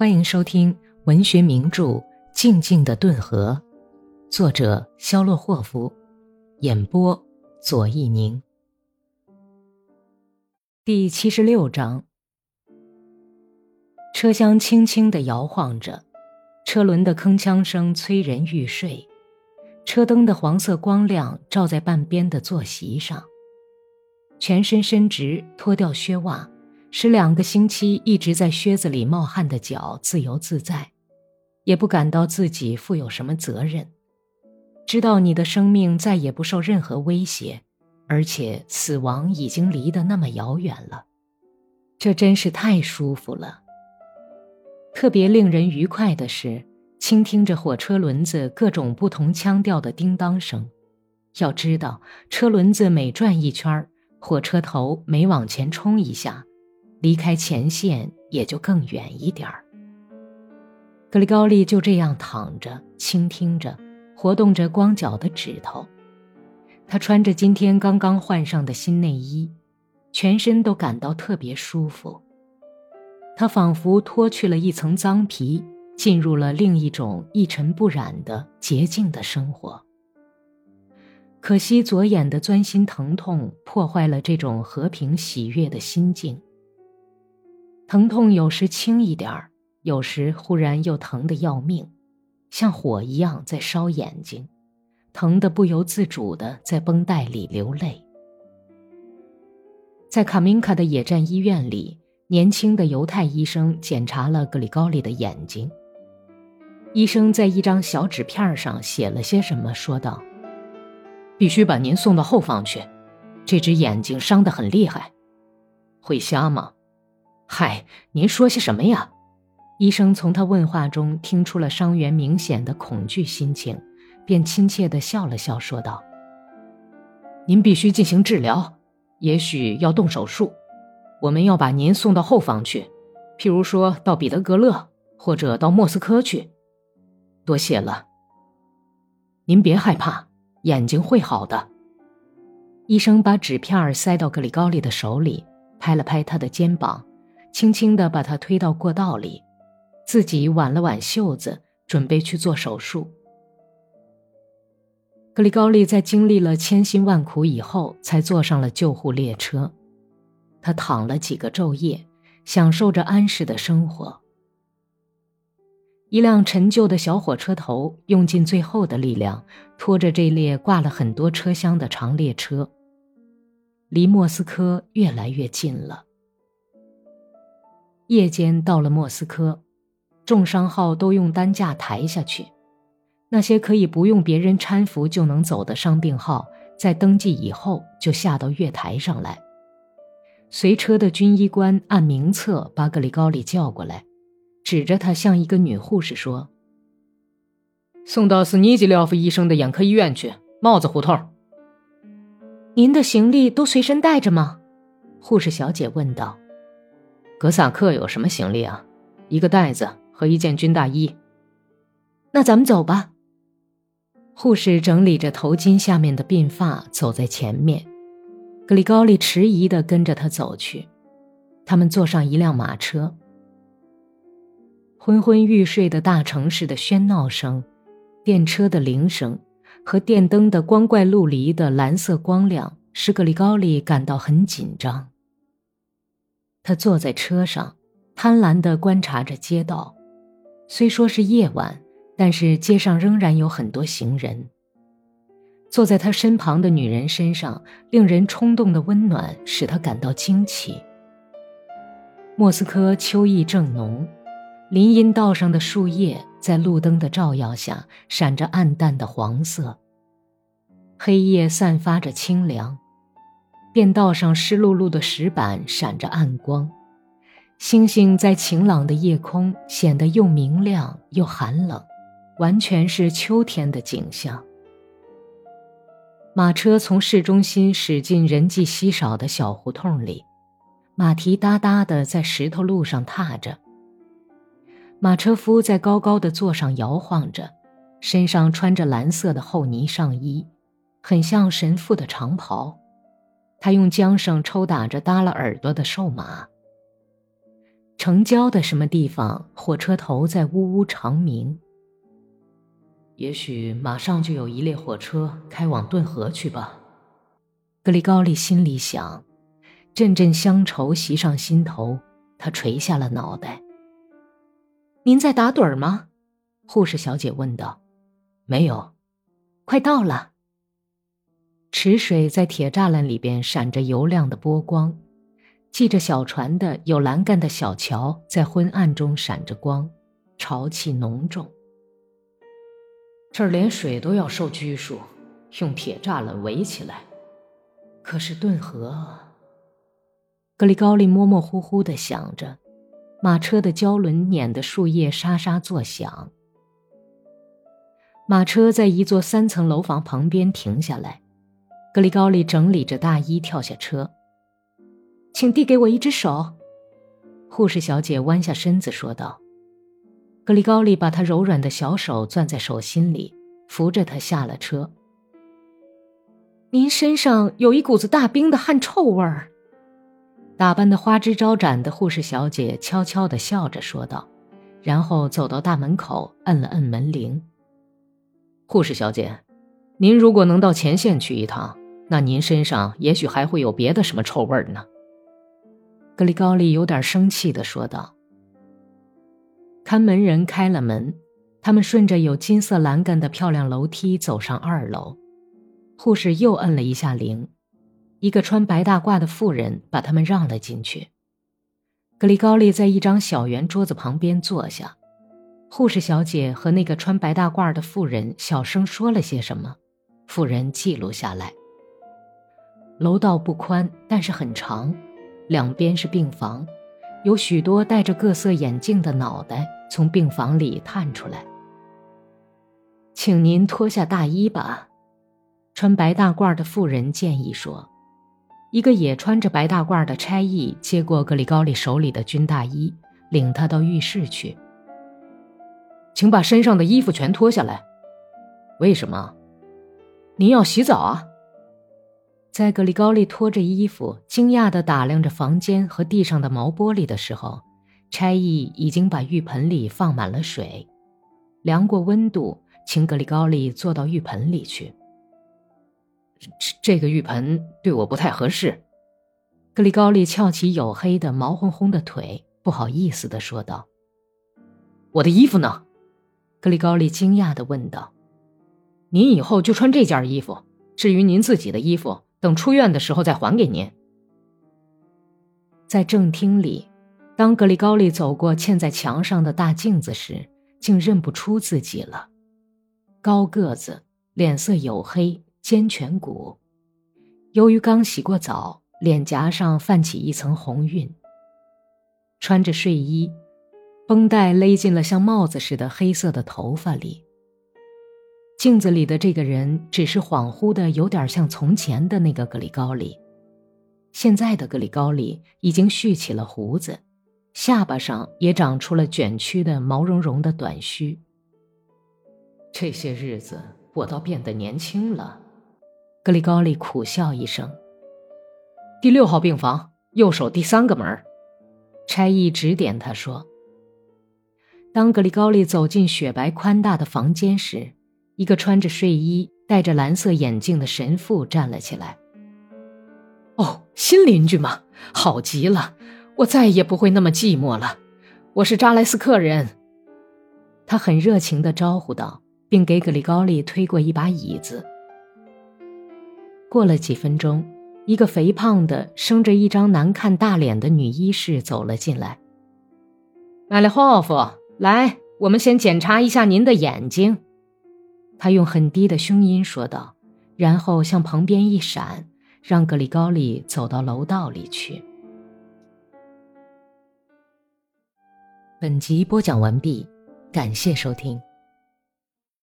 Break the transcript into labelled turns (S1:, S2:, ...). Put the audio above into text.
S1: 欢迎收听文学名著《静静的顿河》，作者肖洛霍夫，演播左一宁。第七十六章。车厢轻轻的摇晃着，车轮的铿锵声催人欲睡，车灯的黄色光亮照在半边的坐席上。全身伸直，脱掉靴袜。使两个星期一直在靴子里冒汗的脚自由自在，也不感到自己负有什么责任，知道你的生命再也不受任何威胁，而且死亡已经离得那么遥远了，这真是太舒服了。特别令人愉快的是，倾听着火车轮子各种不同腔调的叮当声。要知道，车轮子每转一圈，火车头每往前冲一下。离开前线也就更远一点儿。格里高利就这样躺着，倾听着，活动着光脚的指头。他穿着今天刚刚换上的新内衣，全身都感到特别舒服。他仿佛脱去了一层脏皮，进入了另一种一尘不染的洁净的生活。可惜左眼的钻心疼痛破坏了这种和平喜悦的心境。疼痛有时轻一点儿，有时忽然又疼得要命，像火一样在烧眼睛，疼得不由自主的在绷带里流泪。在卡明卡的野战医院里，年轻的犹太医生检查了格里高利的眼睛。医生在一张小纸片上写了些什么，说道：“必须把您送到后方去，这只眼睛伤得很厉害，会瞎吗？”嗨，您说些什么呀？医生从他问话中听出了伤员明显的恐惧心情，便亲切地笑了笑，说道：“您必须进行治疗，也许要动手术。我们要把您送到后方去，譬如说到彼得格勒或者到莫斯科去。多谢了。您别害怕，眼睛会好的。”医生把纸片塞到格里高利的手里，拍了拍他的肩膀。轻轻地把他推到过道里，自己挽了挽袖子，准备去做手术。格里高利在经历了千辛万苦以后，才坐上了救护列车。他躺了几个昼夜，享受着安适的生活。一辆陈旧的小火车头用尽最后的力量，拖着这列挂了很多车厢的长列车，离莫斯科越来越近了。夜间到了莫斯科，重伤号都用担架抬下去。那些可以不用别人搀扶就能走的伤病号，在登记以后就下到月台上来。随车的军医官按名册把格里高里叫过来，指着他向一个女护士说：“送到斯尼基廖夫医生的眼科医院去，帽子胡同。”“
S2: 您的行李都随身带着吗？”护士小姐问道。
S1: 格萨克有什么行李啊？一个袋子和一件军大衣。
S2: 那咱们走吧。
S1: 护士整理着头巾下面的鬓发，走在前面。格里高利迟疑地跟着他走去。他们坐上一辆马车。昏昏欲睡的大城市的喧闹声、电车的铃声和电灯的光怪陆离的蓝色光亮，使格里高利感到很紧张。他坐在车上，贪婪地观察着街道。虽说是夜晚，但是街上仍然有很多行人。坐在他身旁的女人身上，令人冲动的温暖使他感到惊奇。莫斯科秋意正浓，林荫道上的树叶在路灯的照耀下闪着暗淡的黄色。黑夜散发着清凉。便道上湿漉漉的石板闪着暗光，星星在晴朗的夜空显得又明亮又寒冷，完全是秋天的景象。马车从市中心驶进人迹稀少的小胡同里，马蹄哒哒地在石头路上踏着。马车夫在高高的座上摇晃着，身上穿着蓝色的厚呢上衣，很像神父的长袍。他用缰绳抽打着耷拉耳朵的瘦马。城郊的什么地方，火车头在呜呜长鸣。
S2: 也许马上就有一列火车开往顿河去吧。
S1: 格里高利心里想，阵阵乡愁袭上心头，他垂下了脑袋。您在打盹吗？护士小姐问道。
S2: 没有，
S1: 快到了。池水在铁栅栏里边闪着油亮的波光，系着小船的有栏杆的小桥在昏暗中闪着光，潮气浓重。
S2: 这儿连水都要受拘束，用铁栅栏围起来。可是顿河，
S1: 格里高利模模糊糊的想着，马车的胶轮碾得树叶沙沙作响。马车在一座三层楼房旁边停下来，格里高利整理着大衣跳下车。请递给我一只手，护士小姐弯下身子说道。格里高利把她柔软的小手攥在手心里，扶着她下了车。您身上有一股子大冰的汗臭味儿。打扮的花枝招展的护士小姐悄悄地笑着说道，然后走到大门口，摁了摁门铃。
S2: 护士小姐，您如果能到前线去一趟，那您身上也许还会有别的什么臭味呢。
S1: 格里高利有点生气地说道。看门人开了门，他们顺着有金色栏杆的漂亮楼梯走上二楼。护士又摁了一下铃，一个穿白大褂的妇人把他们让了进去。格里高利在一张小圆桌子旁边坐下，护士小姐和那个穿白大褂的妇人小声说了些什么，妇人记录下来。楼道不宽，但是很长，两边是病房。有许多戴着各色眼镜的脑袋从病房里探出来。请您脱下大衣吧，穿白大褂的妇人建议说。一个也穿着白大褂的差役接过格里高利手里的军大衣，领他到浴室去。
S2: 请把身上的衣服全脱下来。为什么？您要洗澡啊？
S1: 在格里高利脱着衣服，惊讶地打量着房间和地上的毛玻璃的时候，差役已经把浴盆里放满了水，量过温度，请格里高利坐到浴盆里去。
S2: 这个浴盆对我不太合适。
S1: 格里高利翘起黝黑的毛烘烘的腿，不好意思地说道：“
S2: 我的衣服呢？”
S1: 格里高利惊讶地问道：“
S2: 您以后就穿这件衣服，至于您自己的衣服。”等出院的时候再还给您。
S1: 在正厅里，当格里高利走过嵌在墙上的大镜子时，竟认不出自己了。高个子，脸色黝黑，尖颧骨。由于刚洗过澡，脸颊上泛起一层红晕。穿着睡衣，绷带勒进了像帽子似的黑色的头发里。镜子里的这个人只是恍惚的，有点像从前的那个格里高利。现在的格里高利已经蓄起了胡子，下巴上也长出了卷曲的毛茸茸的短须。
S2: 这些日子我倒变得年轻了，
S1: 格里高利苦笑一声。
S2: 第六号病房，右手第三个门。
S1: 差役指点他说：“当格里高利走进雪白宽大的房间时。”一个穿着睡衣、戴着蓝色眼镜的神父站了起来。
S2: 哦，新邻居吗？好极了，我再也不会那么寂寞了。我是扎莱斯克人。
S1: 他很热情地招呼道，并给格里高利推过一把椅子。过了几分钟，一个肥胖的、生着一张难看大脸的女医士走了进来。
S2: 麦利霍夫，来，我们先检查一下您的眼睛。
S1: 他用很低的胸音说道，然后向旁边一闪，让格里高利走到楼道里去。本集播讲完毕，感谢收听。